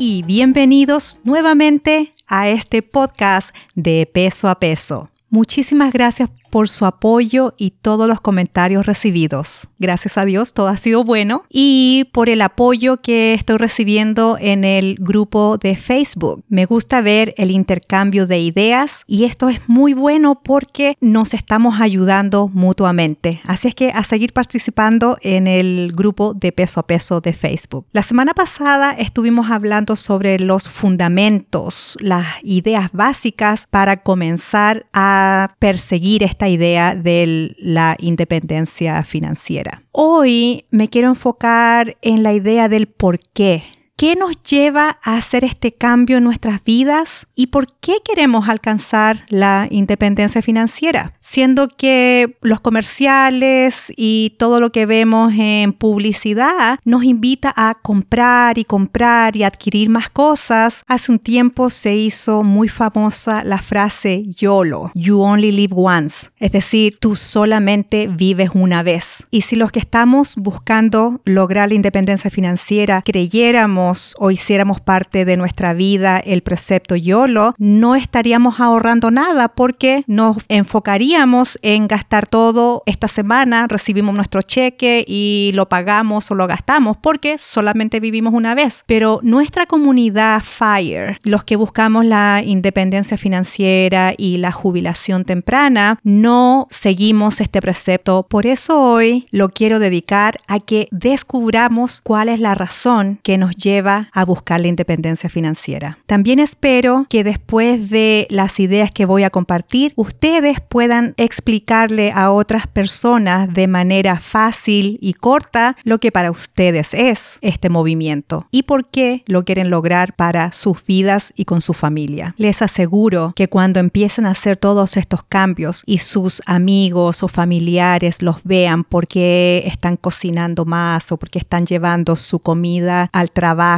y bienvenidos nuevamente a este podcast de peso a peso. Muchísimas gracias por su apoyo y todos los comentarios recibidos. Gracias a Dios, todo ha sido bueno. Y por el apoyo que estoy recibiendo en el grupo de Facebook. Me gusta ver el intercambio de ideas y esto es muy bueno porque nos estamos ayudando mutuamente. Así es que a seguir participando en el grupo de peso a peso de Facebook. La semana pasada estuvimos hablando sobre los fundamentos, las ideas básicas para comenzar a perseguir esta idea de la independencia financiera. Hoy me quiero enfocar en la idea del por qué ¿Qué nos lleva a hacer este cambio en nuestras vidas y por qué queremos alcanzar la independencia financiera? Siendo que los comerciales y todo lo que vemos en publicidad nos invita a comprar y comprar y adquirir más cosas. Hace un tiempo se hizo muy famosa la frase YOLO, You Only Live Once, es decir, tú solamente vives una vez. Y si los que estamos buscando lograr la independencia financiera creyéramos o hiciéramos parte de nuestra vida el precepto YOLO, no estaríamos ahorrando nada porque nos enfocaríamos en gastar todo esta semana, recibimos nuestro cheque y lo pagamos o lo gastamos porque solamente vivimos una vez. Pero nuestra comunidad FIRE, los que buscamos la independencia financiera y la jubilación temprana, no seguimos este precepto. Por eso hoy lo quiero dedicar a que descubramos cuál es la razón que nos lleva a buscar la independencia financiera. También espero que después de las ideas que voy a compartir, ustedes puedan explicarle a otras personas de manera fácil y corta lo que para ustedes es este movimiento y por qué lo quieren lograr para sus vidas y con su familia. Les aseguro que cuando empiecen a hacer todos estos cambios y sus amigos o familiares los vean porque están cocinando más o porque están llevando su comida al trabajo,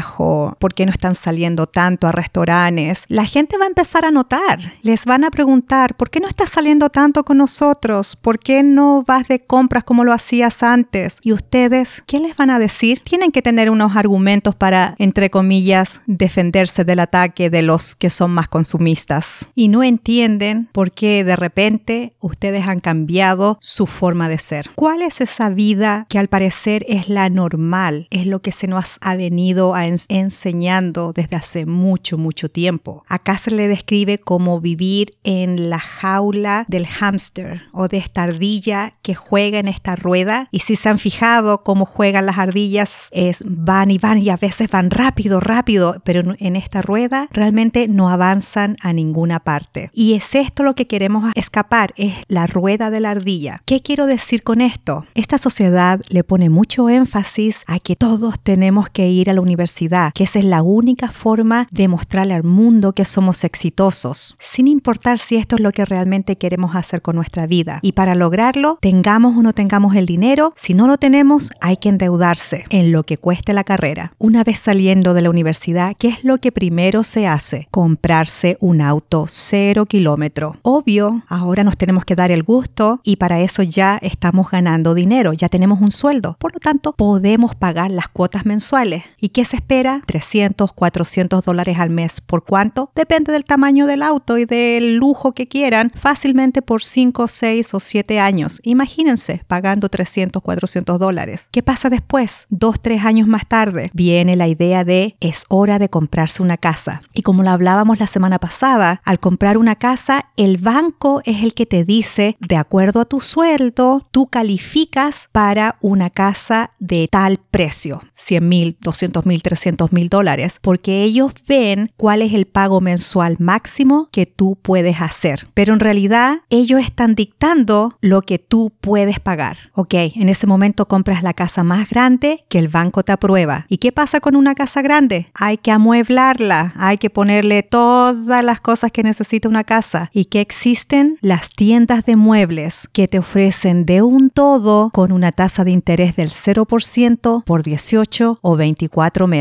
por qué no están saliendo tanto a restaurantes, la gente va a empezar a notar. Les van a preguntar, ¿por qué no estás saliendo tanto con nosotros? ¿Por qué no vas de compras como lo hacías antes? Y ustedes, ¿qué les van a decir? Tienen que tener unos argumentos para, entre comillas, defenderse del ataque de los que son más consumistas. Y no entienden por qué de repente ustedes han cambiado su forma de ser. ¿Cuál es esa vida que al parecer es la normal? Es lo que se nos ha venido a enseñando desde hace mucho, mucho tiempo. Acá se le describe como vivir en la jaula del hámster o de esta ardilla que juega en esta rueda. Y si se han fijado cómo juegan las ardillas, es van y van y a veces van rápido, rápido, pero en esta rueda realmente no avanzan a ninguna parte. Y es esto lo que queremos escapar, es la rueda de la ardilla. ¿Qué quiero decir con esto? Esta sociedad le pone mucho énfasis a que todos tenemos que ir a la universidad que esa es la única forma de mostrarle al mundo que somos exitosos, sin importar si esto es lo que realmente queremos hacer con nuestra vida. Y para lograrlo, tengamos o no tengamos el dinero, si no lo tenemos, hay que endeudarse en lo que cueste la carrera. Una vez saliendo de la universidad, ¿qué es lo que primero se hace? Comprarse un auto cero kilómetro. Obvio, ahora nos tenemos que dar el gusto y para eso ya estamos ganando dinero, ya tenemos un sueldo. Por lo tanto, podemos pagar las cuotas mensuales. ¿Y qué espera 300, 400 dólares al mes. ¿Por cuánto? Depende del tamaño del auto y del lujo que quieran, fácilmente por 5, 6 o 7 años. Imagínense pagando 300, 400 dólares. ¿Qué pasa después? Dos, tres años más tarde viene la idea de es hora de comprarse una casa. Y como lo hablábamos la semana pasada, al comprar una casa, el banco es el que te dice, de acuerdo a tu sueldo, tú calificas para una casa de tal precio, 100 mil, 200 mil, mil, 300 mil dólares, porque ellos ven cuál es el pago mensual máximo que tú puedes hacer. Pero en realidad ellos están dictando lo que tú puedes pagar. Ok, en ese momento compras la casa más grande que el banco te aprueba. ¿Y qué pasa con una casa grande? Hay que amueblarla, hay que ponerle todas las cosas que necesita una casa. ¿Y que existen? Las tiendas de muebles que te ofrecen de un todo con una tasa de interés del 0% por 18 o 24 meses.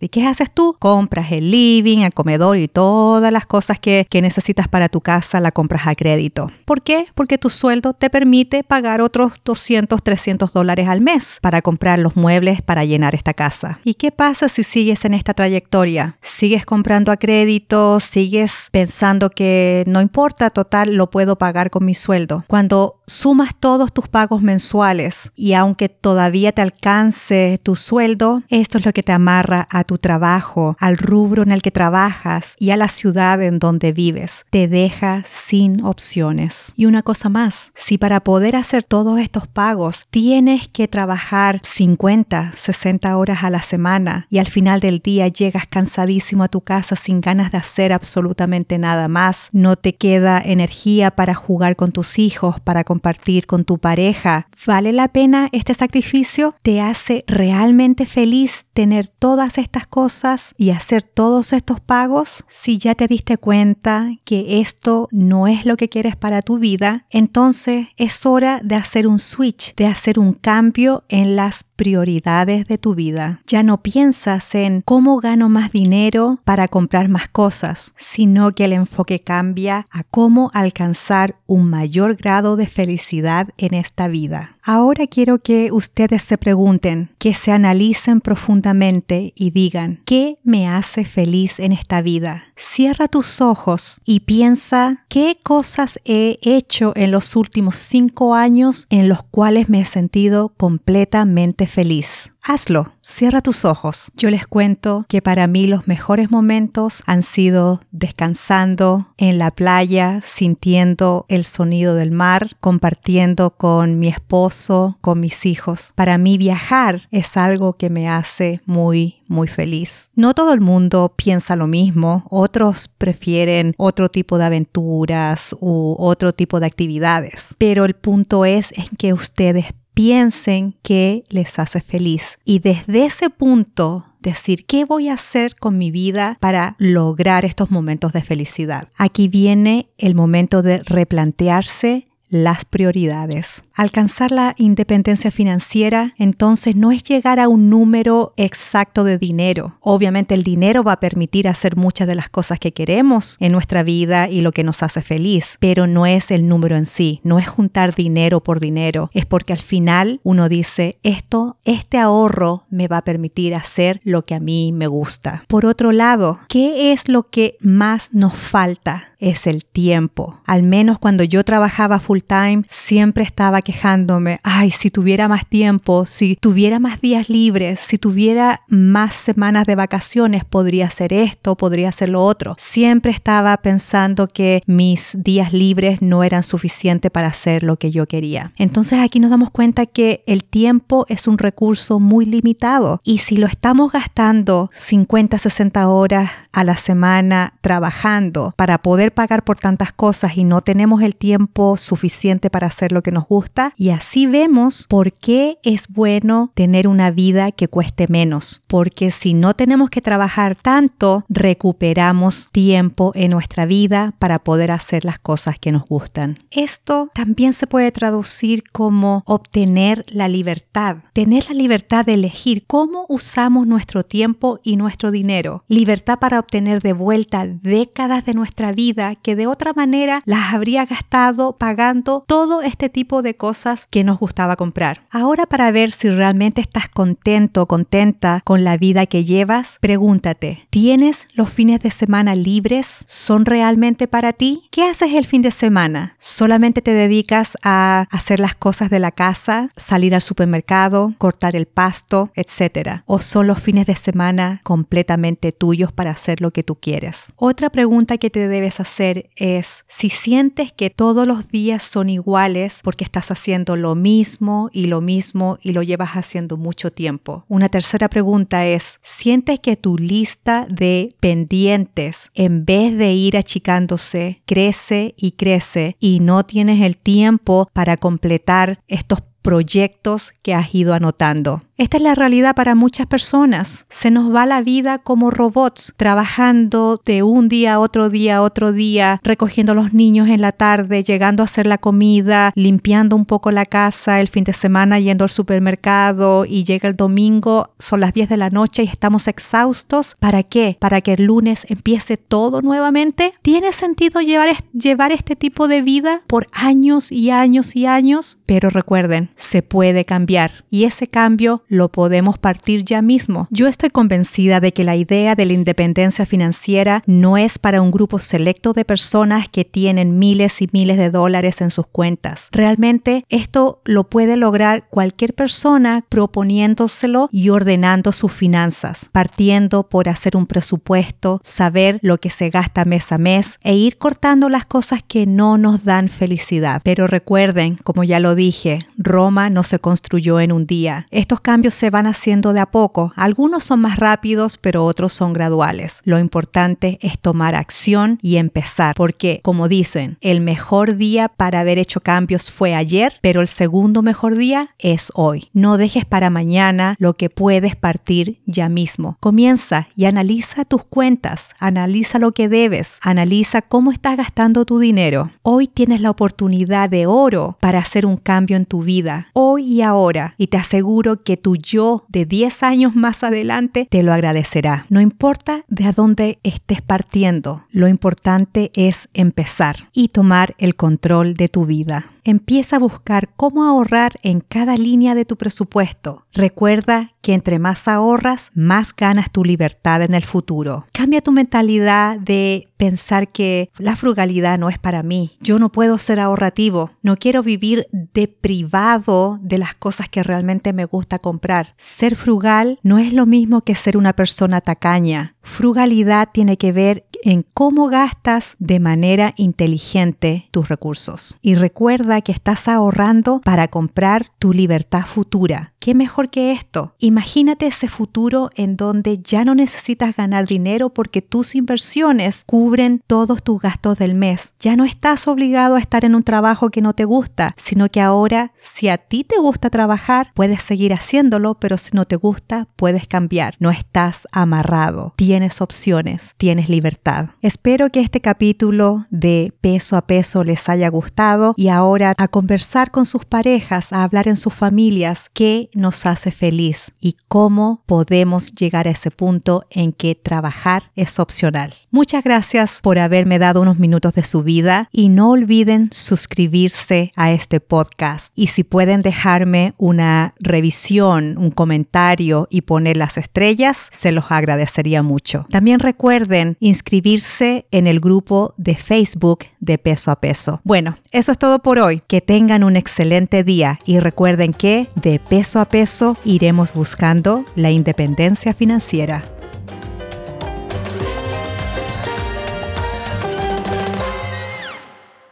¿Y qué haces tú? Compras el living, el comedor y todas las cosas que, que necesitas para tu casa la compras a crédito. ¿Por qué? Porque tu sueldo te permite pagar otros 200, 300 dólares al mes para comprar los muebles para llenar esta casa. ¿Y qué pasa si sigues en esta trayectoria? ¿Sigues comprando a crédito? ¿Sigues pensando que no importa, total, lo puedo pagar con mi sueldo? Cuando sumas todos tus pagos mensuales y aunque todavía te alcance tu sueldo, esto es lo que te amarra a tu trabajo, al rubro en el que trabajas y a la ciudad en donde vives. Te deja sin opciones. Y una cosa más, si para poder hacer todos estos pagos tienes que trabajar 50, 60 horas a la semana y al final del día llegas cansadísimo a tu casa sin ganas de hacer absolutamente nada más, no te queda energía para jugar con tus hijos, para compartir con tu pareja, ¿vale la pena este sacrificio? ¿Te hace realmente feliz tener todas estas cosas y hacer todos estos pagos? Si ya te diste cuenta que esto no es lo que quieres para tu vida, entonces es hora de hacer un switch, de hacer un cambio en las prioridades de tu vida. Ya no piensas en cómo gano más dinero para comprar más cosas, sino que el enfoque cambia a cómo alcanzar un mayor grado de felicidad en esta vida. Ahora quiero que ustedes se pregunten, que se analicen profundamente y digan, ¿qué me hace feliz en esta vida? Cierra tus ojos y piensa qué cosas he hecho en los últimos cinco años en los cuales me he sentido completamente feliz. Hazlo, cierra tus ojos. Yo les cuento que para mí los mejores momentos han sido descansando en la playa, sintiendo el sonido del mar, compartiendo con mi esposo, con mis hijos. Para mí viajar es algo que me hace muy, muy feliz. No todo el mundo piensa lo mismo, otros prefieren otro tipo de aventuras u otro tipo de actividades, pero el punto es en que ustedes piensen que les hace feliz. Y desde ese punto decir qué voy a hacer con mi vida para lograr estos momentos de felicidad. Aquí viene el momento de replantearse las prioridades. Alcanzar la independencia financiera entonces no es llegar a un número exacto de dinero. Obviamente el dinero va a permitir hacer muchas de las cosas que queremos en nuestra vida y lo que nos hace feliz, pero no es el número en sí, no es juntar dinero por dinero, es porque al final uno dice, esto, este ahorro me va a permitir hacer lo que a mí me gusta. Por otro lado, ¿qué es lo que más nos falta? Es el tiempo. Al menos cuando yo trabajaba full time, siempre estaba quejándome, ay, si tuviera más tiempo, si tuviera más días libres, si tuviera más semanas de vacaciones, podría hacer esto, podría hacer lo otro. Siempre estaba pensando que mis días libres no eran suficientes para hacer lo que yo quería. Entonces aquí nos damos cuenta que el tiempo es un recurso muy limitado y si lo estamos gastando 50, 60 horas a la semana trabajando para poder pagar por tantas cosas y no tenemos el tiempo suficiente para hacer lo que nos gusta y así vemos por qué es bueno tener una vida que cueste menos, porque si no tenemos que trabajar tanto, recuperamos tiempo en nuestra vida para poder hacer las cosas que nos gustan. Esto también se puede traducir como obtener la libertad, tener la libertad de elegir cómo usamos nuestro tiempo y nuestro dinero, libertad para obtener de vuelta décadas de nuestra vida que de otra manera las habría gastado pagando todo este tipo de cosas que nos gustaba comprar. Ahora para ver si realmente estás contento o contenta con la vida que llevas, pregúntate, ¿tienes los fines de semana libres? ¿Son realmente para ti? ¿Qué haces el fin de semana? ¿Solamente te dedicas a hacer las cosas de la casa, salir al supermercado, cortar el pasto, etcétera? ¿O son los fines de semana completamente tuyos para hacer lo que tú quieres? Otra pregunta que te debes hacer es si sientes que todos los días son iguales porque estás haciendo lo mismo y lo mismo y lo llevas haciendo mucho tiempo. Una tercera pregunta es, ¿sientes que tu lista de pendientes, en vez de ir achicándose, crece y crece y no tienes el tiempo para completar estos proyectos que has ido anotando. Esta es la realidad para muchas personas. Se nos va la vida como robots, trabajando de un día a otro día a otro día, recogiendo a los niños en la tarde, llegando a hacer la comida, limpiando un poco la casa, el fin de semana yendo al supermercado y llega el domingo, son las 10 de la noche y estamos exhaustos. ¿Para qué? ¿Para que el lunes empiece todo nuevamente? ¿Tiene sentido llevar, llevar este tipo de vida por años y años y años? Pero recuerden, se puede cambiar y ese cambio lo podemos partir ya mismo. Yo estoy convencida de que la idea de la independencia financiera no es para un grupo selecto de personas que tienen miles y miles de dólares en sus cuentas. Realmente esto lo puede lograr cualquier persona proponiéndoselo y ordenando sus finanzas, partiendo por hacer un presupuesto, saber lo que se gasta mes a mes e ir cortando las cosas que no nos dan felicidad. Pero recuerden, como ya lo dije, Roma no se construyó en un día. Estos cambios se van haciendo de a poco. Algunos son más rápidos, pero otros son graduales. Lo importante es tomar acción y empezar, porque, como dicen, el mejor día para haber hecho cambios fue ayer, pero el segundo mejor día es hoy. No dejes para mañana lo que puedes partir ya mismo. Comienza y analiza tus cuentas, analiza lo que debes, analiza cómo estás gastando tu dinero. Hoy tienes la oportunidad de oro para hacer un cambio en tu vida, hoy y ahora, y te aseguro que tu yo de 10 años más adelante te lo agradecerá. No importa de dónde estés partiendo, lo importante es empezar y tomar el control de tu vida. Empieza a buscar cómo ahorrar en cada línea de tu presupuesto. Recuerda que entre más ahorras, más ganas tu libertad en el futuro. Cambia tu mentalidad de pensar que la frugalidad no es para mí. Yo no puedo ser ahorrativo. No quiero vivir de privado de las cosas que realmente me gusta comprar. Ser frugal no es lo mismo que ser una persona tacaña. Frugalidad tiene que ver en cómo gastas de manera inteligente tus recursos. Y recuerda que estás ahorrando para comprar tu libertad futura. ¿Qué mejor que esto? Imagínate ese futuro en donde ya no necesitas ganar dinero porque tus inversiones cubren todos tus gastos del mes. Ya no estás obligado a estar en un trabajo que no te gusta, sino que ahora si a ti te gusta trabajar, puedes seguir haciéndolo, pero si no te gusta, puedes cambiar. No estás amarrado. Tienes opciones, tienes libertad. Espero que este capítulo de peso a peso les haya gustado y ahora a conversar con sus parejas, a hablar en sus familias, que nos hace feliz y cómo podemos llegar a ese punto en que trabajar es opcional. Muchas gracias por haberme dado unos minutos de su vida y no olviden suscribirse a este podcast y si pueden dejarme una revisión, un comentario y poner las estrellas, se los agradecería También recuerden inscribirse en el grupo de Facebook de peso a peso. Bueno, eso es todo por hoy. Que tengan un excelente día y recuerden que de peso a peso iremos buscando la independencia financiera.